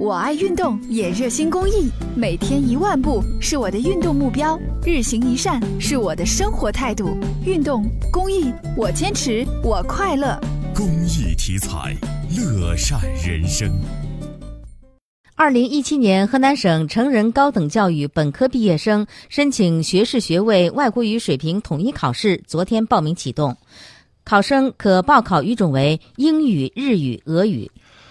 我爱运动，也热心公益，每天一万步是我的运动目标，日行一善是我的生活态度。运动公益，我坚持，我快乐。公益题材，乐善人生。二零一七年，河南省成人高等教育本科毕业生申请学士学位外国语水平统一考试昨天报名启动，考生可报考语种为英语、日语、俄语。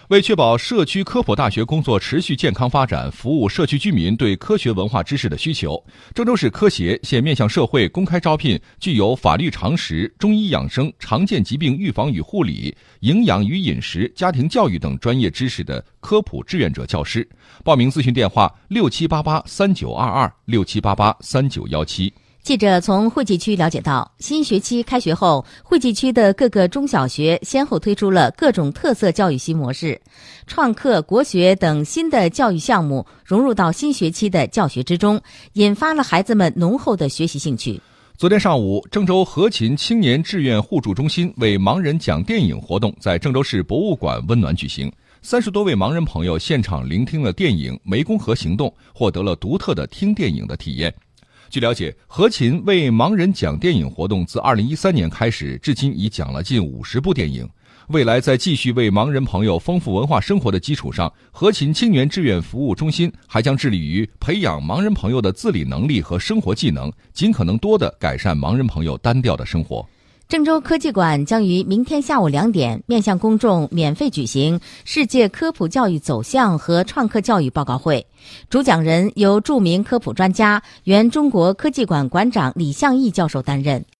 为确保社区科普大学工作持续健康发展，服务社区居民对科学文化知识的需求，郑州市科协现面向社会公开招聘具有法律常识、中医养生、常见疾病预防与护理、营养与饮食、家庭教育等专业知识的科普志愿者教师。报名咨询电话：六七八八三九二二六七八八三九幺七。记者从惠济区了解到，新学期开学后，惠济区的各个中小学先后推出了各种特色教育新模式，创客、国学等新的教育项目融入到新学期的教学之中，引发了孩子们浓厚的学习兴趣。昨天上午，郑州合勤青年志愿互助中心为盲人讲电影活动在郑州市博物馆温暖举行，三十多位盲人朋友现场聆听了电影《湄公河行动》，获得了独特的听电影的体验。据了解，何勤为盲人讲电影活动自二零一三年开始，至今已讲了近五十部电影。未来在继续为盲人朋友丰富文化生活的基础上，何勤青年志愿服务中心还将致力于培养盲人朋友的自理能力和生活技能，尽可能多的改善盲人朋友单调的生活。郑州科技馆将于明天下午两点面向公众免费举行世界科普教育走向和创客教育报告会，主讲人由著名科普专家、原中国科技馆馆长李向义教授担任。